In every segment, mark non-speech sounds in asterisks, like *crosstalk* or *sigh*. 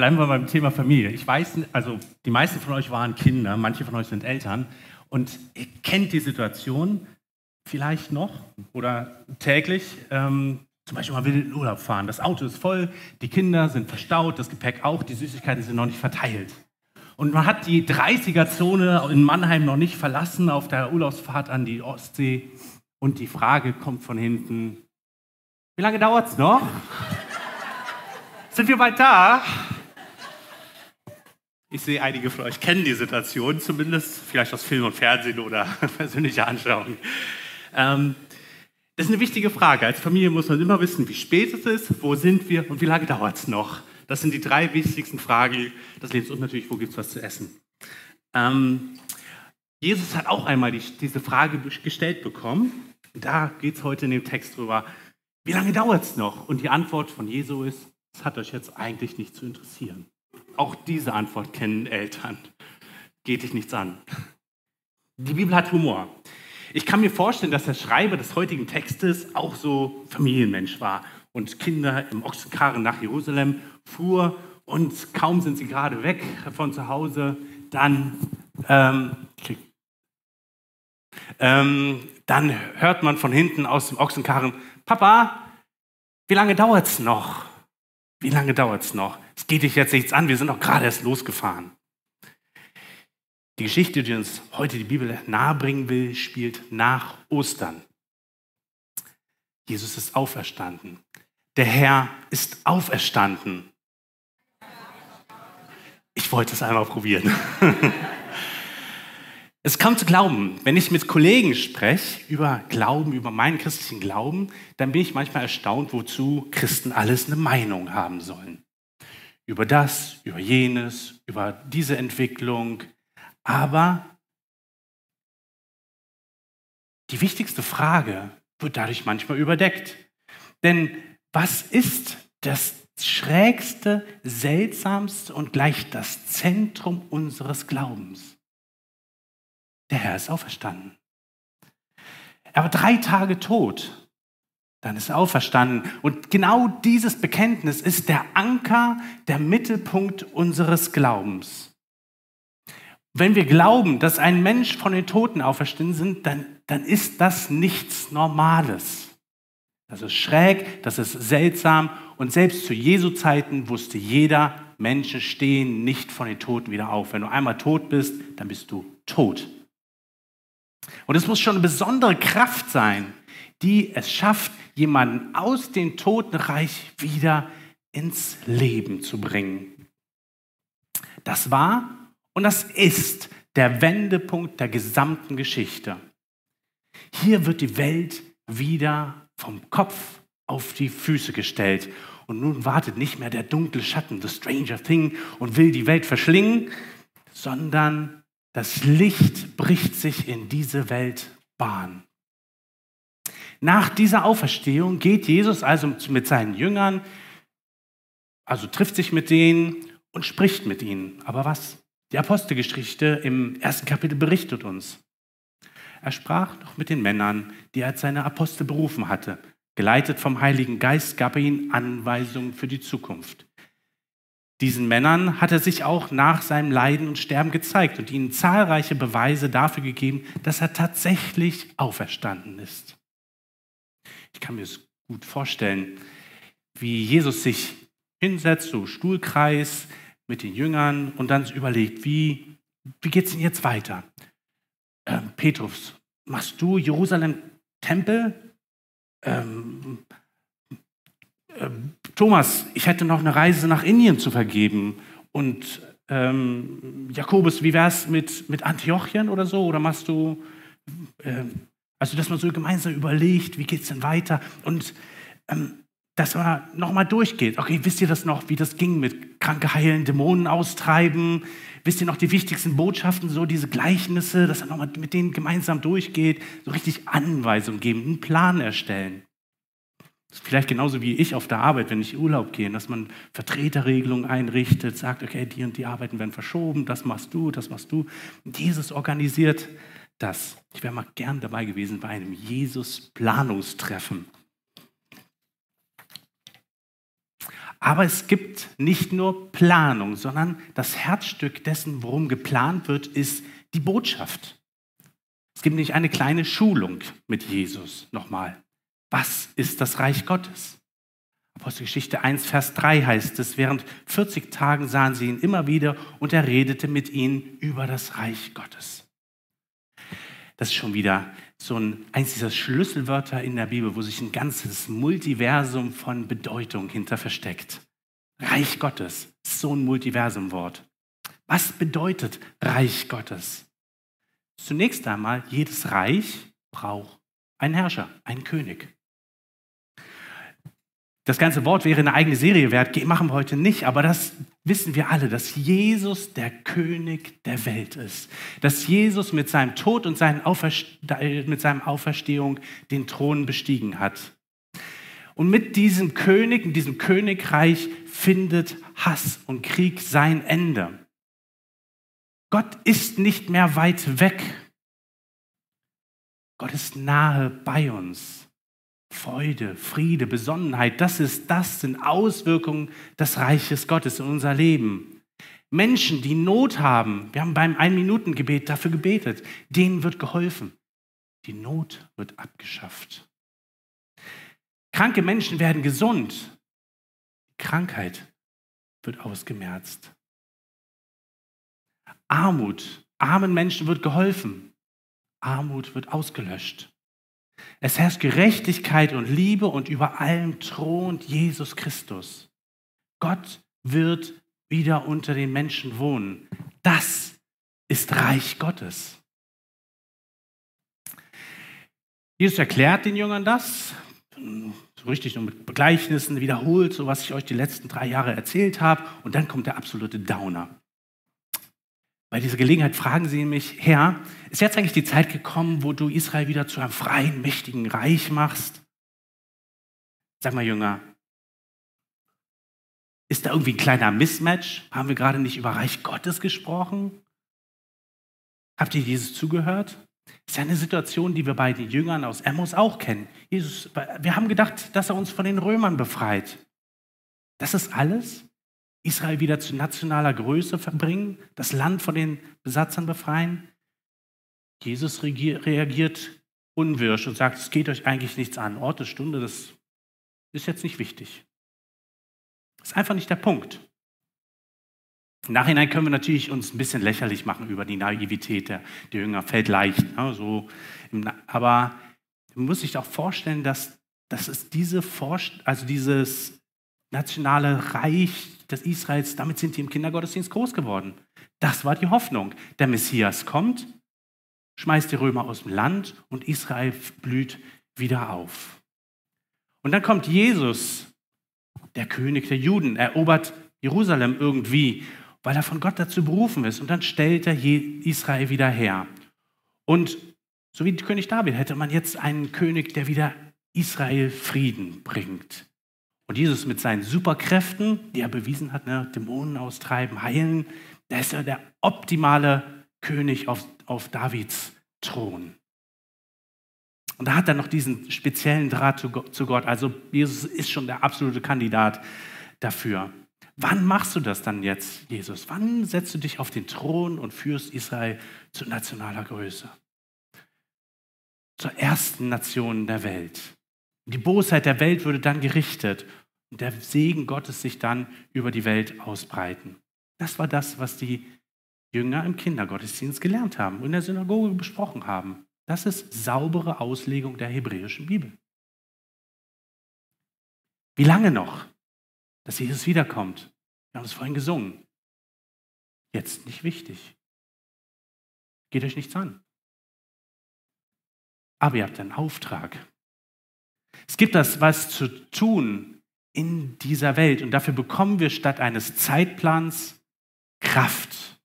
bleiben wir beim Thema Familie. Ich weiß, also die meisten von euch waren Kinder, manche von euch sind Eltern und ihr kennt die Situation vielleicht noch oder täglich. Ähm, zum Beispiel, man will in den Urlaub fahren, das Auto ist voll, die Kinder sind verstaut, das Gepäck auch, die Süßigkeiten sind noch nicht verteilt. Und man hat die 30er-Zone in Mannheim noch nicht verlassen auf der Urlaubsfahrt an die Ostsee. Und die Frage kommt von hinten, wie lange dauert es noch? Sind wir bald da? Ich sehe, einige von euch kennen die Situation zumindest, vielleicht aus Film und Fernsehen oder *laughs* persönlicher Anschauung. Ähm, das ist eine wichtige Frage. Als Familie muss man immer wissen, wie spät es ist, wo sind wir und wie lange dauert es noch. Das sind die drei wichtigsten Fragen des Lebens und natürlich, wo gibt es was zu essen. Ähm, Jesus hat auch einmal die, diese Frage gestellt bekommen. Da geht es heute in dem Text drüber. Wie lange dauert es noch? Und die Antwort von Jesus ist, es hat euch jetzt eigentlich nicht zu interessieren. Auch diese Antwort kennen Eltern. Geht dich nichts an. Die Bibel hat Humor. Ich kann mir vorstellen, dass der Schreiber des heutigen Textes auch so Familienmensch war und Kinder im Ochsenkarren nach Jerusalem fuhr und kaum sind sie gerade weg von zu Hause, dann, ähm, ähm, dann hört man von hinten aus dem Ochsenkarren, Papa, wie lange dauert es noch? Wie lange dauert es noch? Es geht dich jetzt nichts an, wir sind doch gerade erst losgefahren. Die Geschichte, die uns heute die Bibel nahebringen will, spielt nach Ostern. Jesus ist auferstanden. Der Herr ist auferstanden. Ich wollte es einmal probieren. *laughs* Es kam zu Glauben. Wenn ich mit Kollegen spreche über Glauben, über meinen christlichen Glauben, dann bin ich manchmal erstaunt, wozu Christen alles eine Meinung haben sollen. Über das, über jenes, über diese Entwicklung. Aber die wichtigste Frage wird dadurch manchmal überdeckt. Denn was ist das schrägste, seltsamste und gleich das Zentrum unseres Glaubens? Der Herr ist auferstanden. Er war drei Tage tot. Dann ist er auferstanden. Und genau dieses Bekenntnis ist der Anker, der Mittelpunkt unseres Glaubens. Wenn wir glauben, dass ein Mensch von den Toten auferstanden sind, dann, dann ist das nichts Normales. Das ist schräg, das ist seltsam und selbst zu Jesu Zeiten wusste jeder, Menschen stehen nicht von den Toten wieder auf. Wenn du einmal tot bist, dann bist du tot. Und es muss schon eine besondere Kraft sein, die es schafft, jemanden aus dem Totenreich wieder ins Leben zu bringen. Das war und das ist der Wendepunkt der gesamten Geschichte. Hier wird die Welt wieder vom Kopf auf die Füße gestellt. Und nun wartet nicht mehr der dunkle Schatten, the Stranger Thing, und will die Welt verschlingen, sondern das Licht bricht sich in diese Welt Bahn. Nach dieser Auferstehung geht Jesus also mit seinen Jüngern, also trifft sich mit denen und spricht mit ihnen. Aber was? Die Apostelgeschichte im ersten Kapitel berichtet uns. Er sprach noch mit den Männern, die er als seine Apostel berufen hatte. Geleitet vom Heiligen Geist gab er ihnen Anweisungen für die Zukunft. Diesen Männern hat er sich auch nach seinem Leiden und Sterben gezeigt und ihnen zahlreiche Beweise dafür gegeben, dass er tatsächlich auferstanden ist. Ich kann mir es gut vorstellen, wie Jesus sich hinsetzt, so Stuhlkreis mit den Jüngern und dann überlegt, wie, wie geht es denn jetzt weiter? Ähm, Petrus, machst du Jerusalem Tempel? Ähm, ähm, Thomas, ich hätte noch eine Reise nach Indien zu vergeben. Und ähm, Jakobus, wie wäre es mit, mit Antiochien oder so? Oder machst du, ähm, also dass man so gemeinsam überlegt, wie geht es denn weiter? Und ähm, dass man nochmal durchgeht. Okay, wisst ihr das noch, wie das ging mit Kranke heilen, Dämonen austreiben? Wisst ihr noch die wichtigsten Botschaften, so diese Gleichnisse, dass er nochmal mit denen gemeinsam durchgeht, so richtig Anweisungen geben, einen Plan erstellen? Vielleicht genauso wie ich auf der Arbeit, wenn ich Urlaub gehe, dass man Vertreterregelungen einrichtet, sagt, okay, die und die Arbeiten werden verschoben, das machst du, das machst du. Jesus organisiert das. Ich wäre mal gern dabei gewesen bei einem Jesus-Planungstreffen. Aber es gibt nicht nur Planung, sondern das Herzstück dessen, worum geplant wird, ist die Botschaft. Es gibt nämlich eine kleine Schulung mit Jesus nochmal. Was ist das Reich Gottes? Apostelgeschichte 1, Vers 3 heißt es, während 40 Tagen sahen sie ihn immer wieder und er redete mit ihnen über das Reich Gottes. Das ist schon wieder so ein, eins dieser Schlüsselwörter in der Bibel, wo sich ein ganzes Multiversum von Bedeutung hinter versteckt. Reich Gottes, so ein Multiversumwort. Was bedeutet Reich Gottes? Zunächst einmal, jedes Reich braucht einen Herrscher, einen König. Das ganze Wort wäre eine eigene Serie wert, machen wir heute nicht, aber das wissen wir alle, dass Jesus der König der Welt ist. Dass Jesus mit seinem Tod und seinen mit seinem Auferstehung den Thron bestiegen hat. Und mit diesem König, in diesem Königreich findet Hass und Krieg sein Ende. Gott ist nicht mehr weit weg. Gott ist nahe bei uns. Freude, Friede, Besonnenheit, das ist das sind Auswirkungen des Reiches Gottes in unser Leben. Menschen, die Not haben, wir haben beim Ein-Minuten-Gebet dafür gebetet, denen wird geholfen. Die Not wird abgeschafft. Kranke Menschen werden gesund. Krankheit wird ausgemerzt. Armut, armen Menschen wird geholfen. Armut wird ausgelöscht. Es herrscht Gerechtigkeit und Liebe und über allem thront Jesus Christus. Gott wird wieder unter den Menschen wohnen. Das ist Reich Gottes. Jesus erklärt den Jüngern das, so richtig nur mit Gleichnissen wiederholt, so was ich euch die letzten drei Jahre erzählt habe, und dann kommt der absolute Downer. Bei dieser Gelegenheit fragen sie mich, Herr, ist jetzt eigentlich die Zeit gekommen, wo du Israel wieder zu einem freien, mächtigen Reich machst? Sag mal, Jünger, ist da irgendwie ein kleiner Mismatch? Haben wir gerade nicht über Reich Gottes gesprochen? Habt ihr Jesus zugehört? Das ist ja eine Situation, die wir bei den Jüngern aus Emmaus auch kennen. Jesus, wir haben gedacht, dass er uns von den Römern befreit. Das ist alles? Israel wieder zu nationaler Größe verbringen, das Land von den Besatzern befreien. Jesus reagiert unwirsch und sagt, es geht euch eigentlich nichts an. Ort, Stunde, das ist jetzt nicht wichtig. Das ist einfach nicht der Punkt. Im Nachhinein können wir natürlich uns ein bisschen lächerlich machen über die Naivität der, der Jünger, fällt leicht. Ne, so aber man muss sich auch vorstellen, dass, dass es diese Vorst also dieses nationale Reich des Israels, damit sind die im Kindergottesdienst groß geworden. Das war die Hoffnung. Der Messias kommt, schmeißt die Römer aus dem Land und Israel blüht wieder auf. Und dann kommt Jesus, der König der Juden, erobert Jerusalem irgendwie, weil er von Gott dazu berufen ist. Und dann stellt er Israel wieder her. Und so wie König David hätte man jetzt einen König, der wieder Israel Frieden bringt. Und Jesus mit seinen Superkräften, die er bewiesen hat, ne, Dämonen austreiben, heilen, der ist ja der optimale König auf, auf Davids Thron. Und da hat er noch diesen speziellen Draht zu Gott. Also Jesus ist schon der absolute Kandidat dafür. Wann machst du das dann jetzt, Jesus? Wann setzt du dich auf den Thron und führst Israel zu nationaler Größe? Zur ersten Nation der Welt. Die Bosheit der Welt würde dann gerichtet und der Segen Gottes sich dann über die Welt ausbreiten. Das war das, was die Jünger im Kindergottesdienst gelernt haben und in der Synagoge besprochen haben. Das ist saubere Auslegung der hebräischen Bibel. Wie lange noch, dass Jesus wiederkommt? Wir haben es vorhin gesungen. Jetzt nicht wichtig. Geht euch nichts an. Aber ihr habt einen Auftrag. Es gibt das, was zu tun in dieser Welt. Und dafür bekommen wir statt eines Zeitplans Kraft.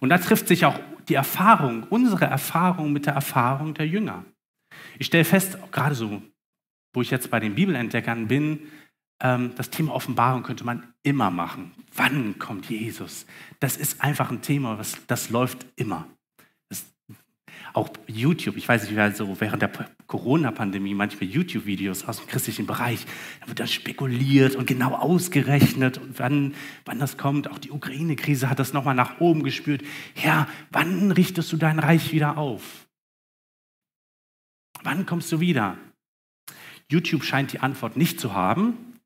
Und da trifft sich auch die Erfahrung, unsere Erfahrung mit der Erfahrung der Jünger. Ich stelle fest, gerade so, wo ich jetzt bei den Bibelentdeckern bin, ähm, das Thema Offenbarung könnte man immer machen. Wann kommt Jesus? Das ist einfach ein Thema, das läuft immer. Auch YouTube, ich weiß nicht, wer so während der Corona-Pandemie manchmal YouTube-Videos aus dem christlichen Bereich, da wird dann spekuliert und genau ausgerechnet, und wann, wann das kommt. Auch die Ukraine-Krise hat das nochmal nach oben gespürt. Herr, wann richtest du dein Reich wieder auf? Wann kommst du wieder? YouTube scheint die Antwort nicht zu haben.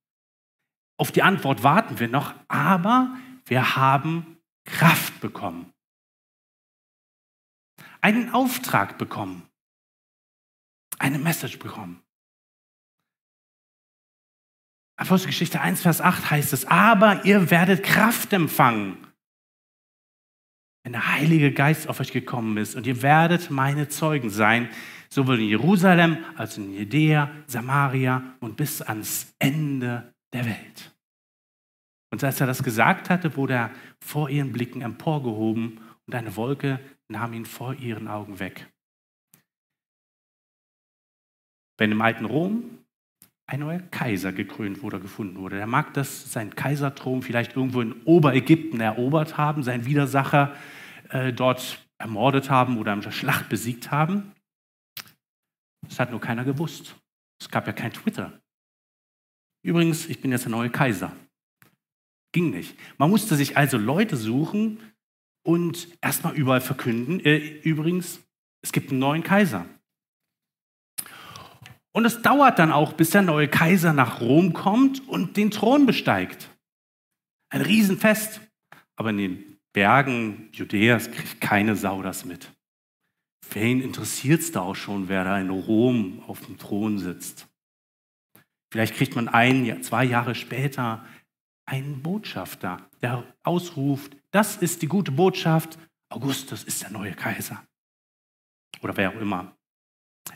Auf die Antwort warten wir noch, aber wir haben Kraft bekommen. Einen Auftrag bekommen. Eine Message bekommen. Apostelgeschichte 1, Vers 8 heißt es, aber ihr werdet Kraft empfangen, wenn der Heilige Geist auf euch gekommen ist und ihr werdet meine Zeugen sein, sowohl in Jerusalem als in Judäa, Samaria und bis ans Ende der Welt. Und als er das gesagt hatte, wurde er vor ihren Blicken emporgehoben und eine Wolke nahm ihn vor ihren Augen weg. Wenn im alten Rom ein neuer Kaiser gekrönt wurde, gefunden wurde, der mag das, sein Kaiserthron vielleicht irgendwo in Oberägypten erobert haben, seinen Widersacher äh, dort ermordet haben oder in der Schlacht besiegt haben. Das hat nur keiner gewusst. Es gab ja kein Twitter. Übrigens, ich bin jetzt der neue Kaiser. Ging nicht. Man musste sich also Leute suchen und erstmal überall verkünden, äh, übrigens, es gibt einen neuen Kaiser. Und es dauert dann auch, bis der neue Kaiser nach Rom kommt und den Thron besteigt. Ein Riesenfest. Aber in den Bergen Judäas kriegt keine Sau das mit. Wen interessiert es da auch schon, wer da in Rom auf dem Thron sitzt? Vielleicht kriegt man ein, zwei Jahre später einen Botschafter, der ausruft, das ist die gute Botschaft, Augustus ist der neue Kaiser. Oder wer auch immer.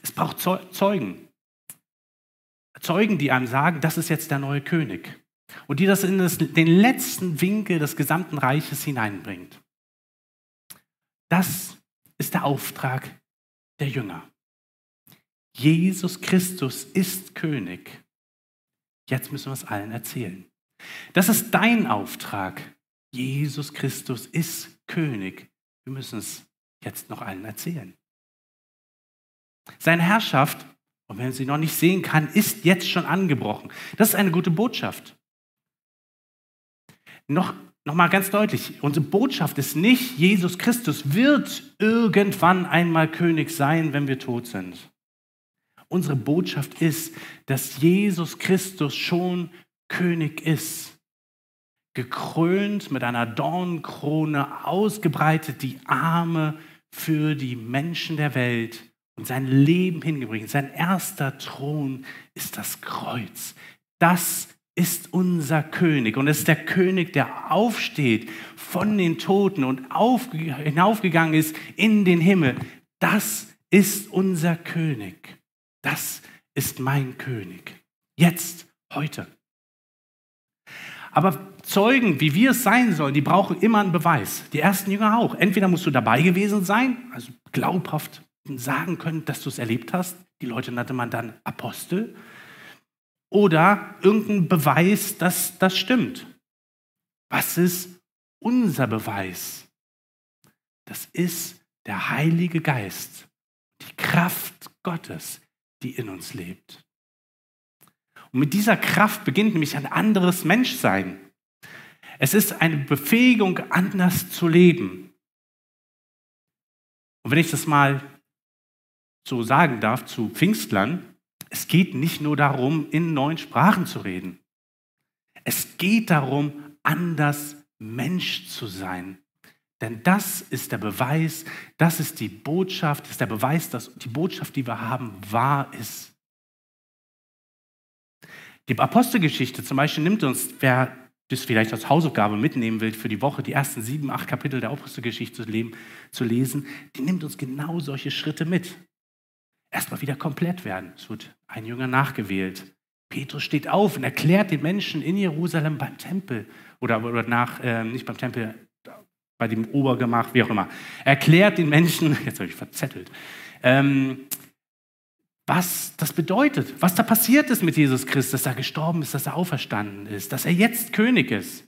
Es braucht Zeugen. Zeugen, die einem sagen, das ist jetzt der neue König. Und die das in das, den letzten Winkel des gesamten Reiches hineinbringt. Das ist der Auftrag der Jünger. Jesus Christus ist König. Jetzt müssen wir es allen erzählen. Das ist dein Auftrag. Jesus Christus ist König. Wir müssen es jetzt noch allen erzählen. Seine Herrschaft, und wenn sie noch nicht sehen kann, ist jetzt schon angebrochen. Das ist eine gute Botschaft. Noch Nochmal ganz deutlich, unsere Botschaft ist nicht, Jesus Christus wird irgendwann einmal König sein, wenn wir tot sind. Unsere Botschaft ist, dass Jesus Christus schon König ist. Gekrönt mit einer Dornenkrone, ausgebreitet die Arme für die Menschen der Welt und sein Leben hingebringt. Sein erster Thron ist das Kreuz. Das ist unser König und es ist der König, der aufsteht von den Toten und auf, hinaufgegangen ist in den Himmel. Das ist unser König. Das ist mein König. Jetzt, heute. Aber Zeugen, wie wir es sein sollen, die brauchen immer einen Beweis. Die ersten Jünger auch. Entweder musst du dabei gewesen sein, also glaubhaft sagen können, dass du es erlebt hast. Die Leute nannte man dann Apostel oder irgendein Beweis, dass das stimmt. Was ist unser Beweis? Das ist der Heilige Geist, die Kraft Gottes, die in uns lebt. Und mit dieser Kraft beginnt nämlich ein anderes Menschsein. Es ist eine Befähigung, anders zu leben. Und wenn ich das mal so sagen darf zu Pfingstlern, es geht nicht nur darum, in neuen Sprachen zu reden. Es geht darum, anders Mensch zu sein. Denn das ist der Beweis, das ist die Botschaft, das ist der Beweis, dass die Botschaft, die wir haben, wahr ist. Die Apostelgeschichte zum Beispiel nimmt uns, wer das vielleicht als Hausaufgabe mitnehmen will für die Woche, die ersten sieben, acht Kapitel der Apostelgeschichte zu lesen, die nimmt uns genau solche Schritte mit erstmal wieder komplett werden. Es wird ein Jünger nachgewählt. Petrus steht auf und erklärt den Menschen in Jerusalem beim Tempel oder, oder nach, äh, nicht beim Tempel, bei dem Obergemach, wie auch immer. Erklärt den Menschen, *laughs* jetzt habe ich verzettelt, ähm, was das bedeutet, was da passiert ist mit Jesus Christus, dass er gestorben ist, dass er auferstanden ist, dass er jetzt König ist.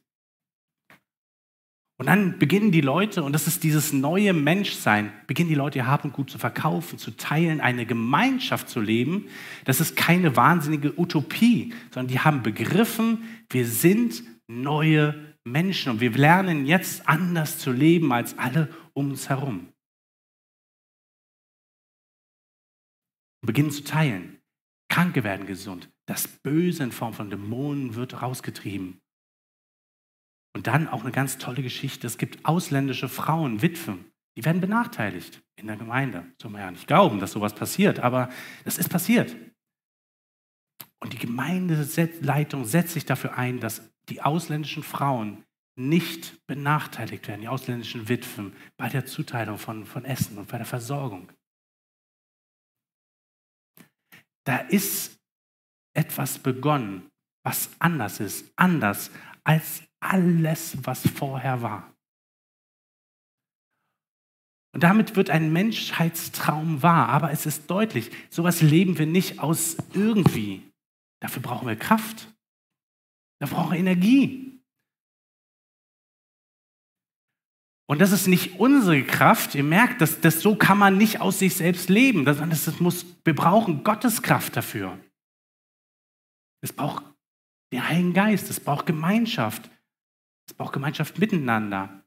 Und dann beginnen die Leute, und das ist dieses neue Menschsein, beginnen die Leute ihr Hab und Gut zu verkaufen, zu teilen, eine Gemeinschaft zu leben. Das ist keine wahnsinnige Utopie, sondern die haben begriffen, wir sind neue Menschen und wir lernen jetzt anders zu leben als alle um uns herum. Beginnen zu teilen. Kranke werden gesund. Das Böse in Form von Dämonen wird rausgetrieben. Und dann auch eine ganz tolle Geschichte. Es gibt ausländische Frauen, Witwen, die werden benachteiligt in der Gemeinde. Soll man ja nicht glauben, dass sowas passiert, aber das ist passiert. Und die Gemeindeleitung setzt sich dafür ein, dass die ausländischen Frauen nicht benachteiligt werden, die ausländischen Witwen, bei der Zuteilung von, von Essen und bei der Versorgung. Da ist etwas begonnen, was anders ist, anders als alles, was vorher war. Und damit wird ein Menschheitstraum wahr, aber es ist deutlich, sowas leben wir nicht aus irgendwie. Dafür brauchen wir Kraft. Da brauchen wir Energie. Und das ist nicht unsere Kraft. Ihr merkt, dass, dass so kann man nicht aus sich selbst leben. Das, das muss, wir brauchen Gottes Kraft dafür. Es braucht den Heiligen Geist, es braucht Gemeinschaft. Es braucht Gemeinschaft miteinander.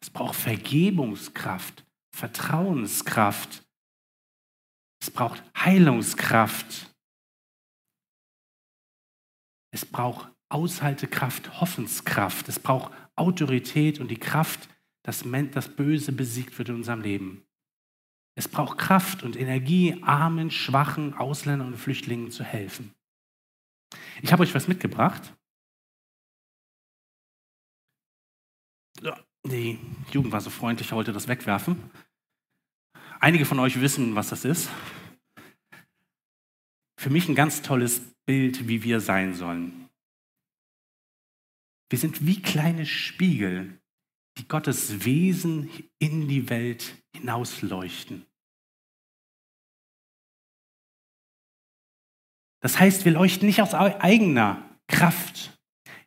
Es braucht Vergebungskraft, Vertrauenskraft. Es braucht Heilungskraft. Es braucht Aushaltekraft, Hoffenskraft. Es braucht Autorität und die Kraft, dass das Böse besiegt wird in unserem Leben. Es braucht Kraft und Energie, armen, schwachen Ausländern und Flüchtlingen zu helfen. Ich habe euch was mitgebracht. Die Jugend war so freundlich, wollte das wegwerfen. Einige von euch wissen, was das ist. Für mich ein ganz tolles Bild, wie wir sein sollen. Wir sind wie kleine Spiegel, die Gottes Wesen in die Welt hinausleuchten. Das heißt, wir leuchten nicht aus eigener Kraft,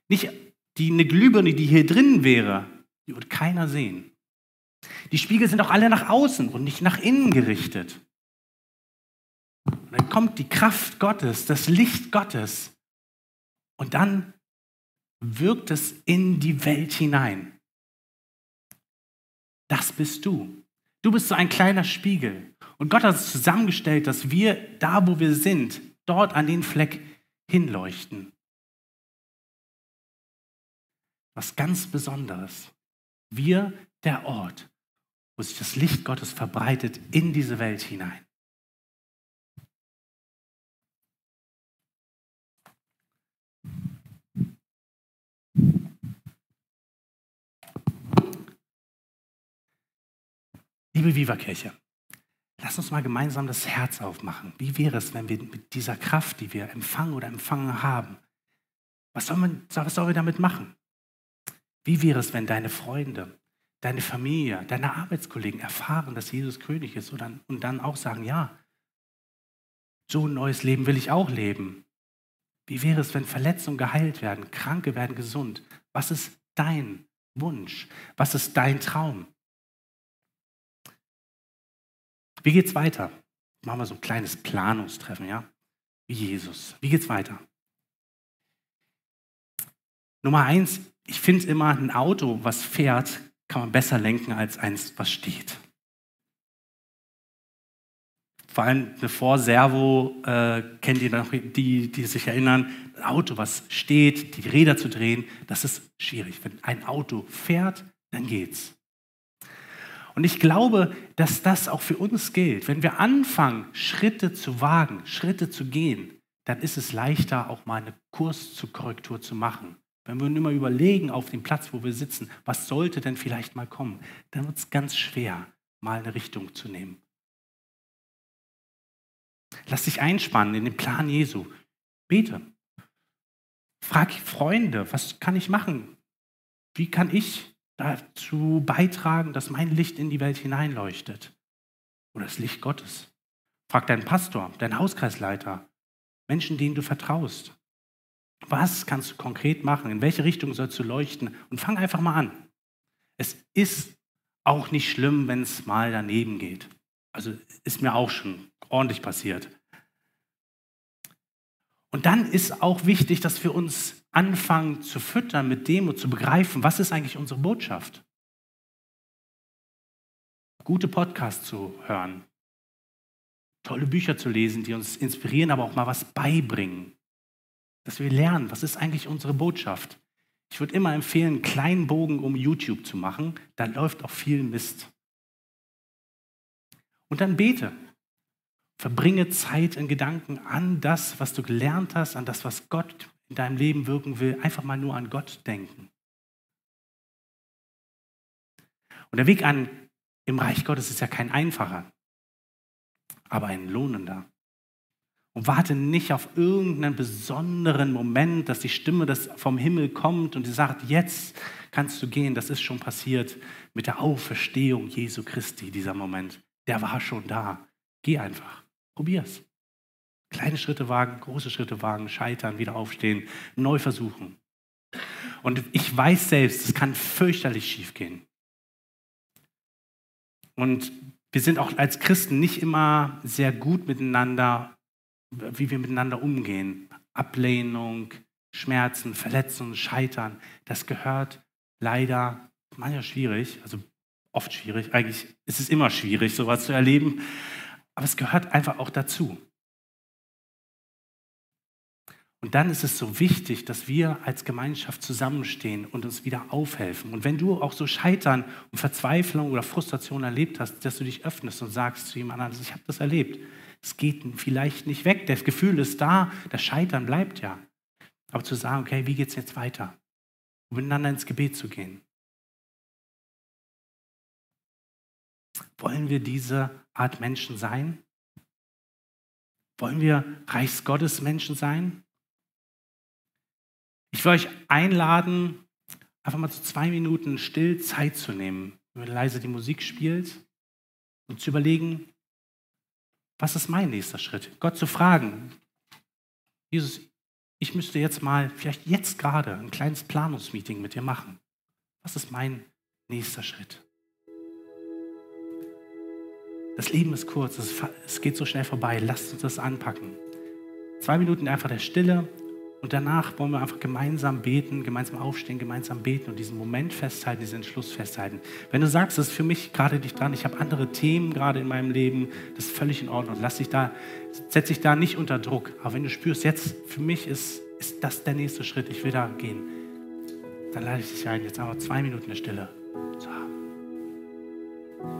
nicht die eine Glühbirne, die hier drin wäre, die wird keiner sehen. Die Spiegel sind auch alle nach außen und nicht nach innen gerichtet. Und dann kommt die Kraft Gottes, das Licht Gottes. Und dann wirkt es in die Welt hinein. Das bist du. Du bist so ein kleiner Spiegel. Und Gott hat es zusammengestellt, dass wir da, wo wir sind, dort an den Fleck hinleuchten. Was ganz Besonderes. Wir der Ort, wo sich das Licht Gottes verbreitet in diese Welt hinein. Liebe Viva-Kirche, lass uns mal gemeinsam das Herz aufmachen. Wie wäre es, wenn wir mit dieser Kraft, die wir empfangen oder empfangen haben, was sollen wir, was sollen wir damit machen? Wie wäre es, wenn deine Freunde, deine Familie, deine Arbeitskollegen erfahren, dass Jesus König ist und dann, und dann auch sagen, ja, so ein neues Leben will ich auch leben. Wie wäre es, wenn Verletzungen geheilt werden, Kranke werden gesund? Was ist dein Wunsch? Was ist dein Traum? Wie geht's weiter? Machen wir so ein kleines Planungstreffen, ja? Wie Jesus. Wie geht's weiter? Nummer eins, ich finde immer, ein Auto, was fährt, kann man besser lenken als eins, was steht. Vor allem eine Vorservo, äh, kennt ihr noch, die, die sich erinnern, ein Auto, was steht, die Räder zu drehen, das ist schwierig. Wenn ein Auto fährt, dann geht's. Und ich glaube, dass das auch für uns gilt. Wenn wir anfangen, Schritte zu wagen, Schritte zu gehen, dann ist es leichter, auch mal eine Kurskorrektur zu machen. Wenn wir immer überlegen auf dem Platz, wo wir sitzen, was sollte denn vielleicht mal kommen, dann wird es ganz schwer, mal eine Richtung zu nehmen. Lass dich einspannen in den Plan Jesu. Bete. Frag Freunde, was kann ich machen? Wie kann ich dazu beitragen, dass mein Licht in die Welt hineinleuchtet? Oder das Licht Gottes. Frag deinen Pastor, deinen Hauskreisleiter, Menschen, denen du vertraust. Was kannst du konkret machen? In welche Richtung sollst du leuchten? Und fang einfach mal an. es ist auch nicht schlimm, wenn es mal daneben geht. Also ist mir auch schon ordentlich passiert. Und dann ist auch wichtig, dass wir uns anfangen zu füttern mit dem und zu begreifen, was ist eigentlich unsere Botschaft. Gute Podcasts zu hören, tolle Bücher zu lesen, die uns inspirieren, aber auch mal was beibringen. Dass wir lernen, was ist eigentlich unsere Botschaft. Ich würde immer empfehlen, einen kleinen Bogen um YouTube zu machen. Da läuft auch viel Mist. Und dann bete. Verbringe Zeit in Gedanken an das, was du gelernt hast, an das, was Gott in deinem Leben wirken will. Einfach mal nur an Gott denken. Und der Weg an im Reich Gottes ist ja kein einfacher, aber ein lohnender. Und warte nicht auf irgendeinen besonderen Moment, dass die Stimme das vom Himmel kommt und die sagt, jetzt kannst du gehen. Das ist schon passiert mit der Auferstehung Jesu Christi, dieser Moment. Der war schon da. Geh einfach. Probier's. Kleine Schritte wagen, große Schritte wagen, scheitern, wieder aufstehen, neu versuchen. Und ich weiß selbst, es kann fürchterlich schief gehen. Und wir sind auch als Christen nicht immer sehr gut miteinander wie wir miteinander umgehen. Ablehnung, Schmerzen, Verletzungen, Scheitern, das gehört leider manchmal schwierig, also oft schwierig, eigentlich ist es immer schwierig, sowas zu erleben, aber es gehört einfach auch dazu. Und dann ist es so wichtig, dass wir als Gemeinschaft zusammenstehen und uns wieder aufhelfen. Und wenn du auch so Scheitern und Verzweiflung oder Frustration erlebt hast, dass du dich öffnest und sagst zu jemand anderem, ich habe das erlebt. Es geht vielleicht nicht weg. Das Gefühl ist da, das Scheitern bleibt ja. Aber zu sagen, okay, wie geht es jetzt weiter? Und miteinander ins Gebet zu gehen. Wollen wir diese Art Menschen sein? Wollen wir Reichsgottes Menschen sein? Ich will euch einladen, einfach mal zu zwei Minuten still Zeit zu nehmen, wenn leise die Musik spielt und zu überlegen, was ist mein nächster Schritt? Gott zu fragen, Jesus, ich müsste jetzt mal, vielleicht jetzt gerade, ein kleines Planungsmeeting mit dir machen. Was ist mein nächster Schritt? Das Leben ist kurz, es geht so schnell vorbei. Lasst uns das anpacken. Zwei Minuten einfach der Stille und danach wollen wir einfach gemeinsam beten, gemeinsam aufstehen, gemeinsam beten und diesen Moment festhalten, diesen Entschluss festhalten. Wenn du sagst, das ist für mich gerade nicht dran, ich habe andere Themen gerade in meinem Leben, das ist völlig in Ordnung. Lass dich da, setz dich da nicht unter Druck. Aber wenn du spürst, jetzt für mich ist, ist das der nächste Schritt, ich will da gehen, dann lade ich dich ein, jetzt aber zwei Minuten der Stille zu haben.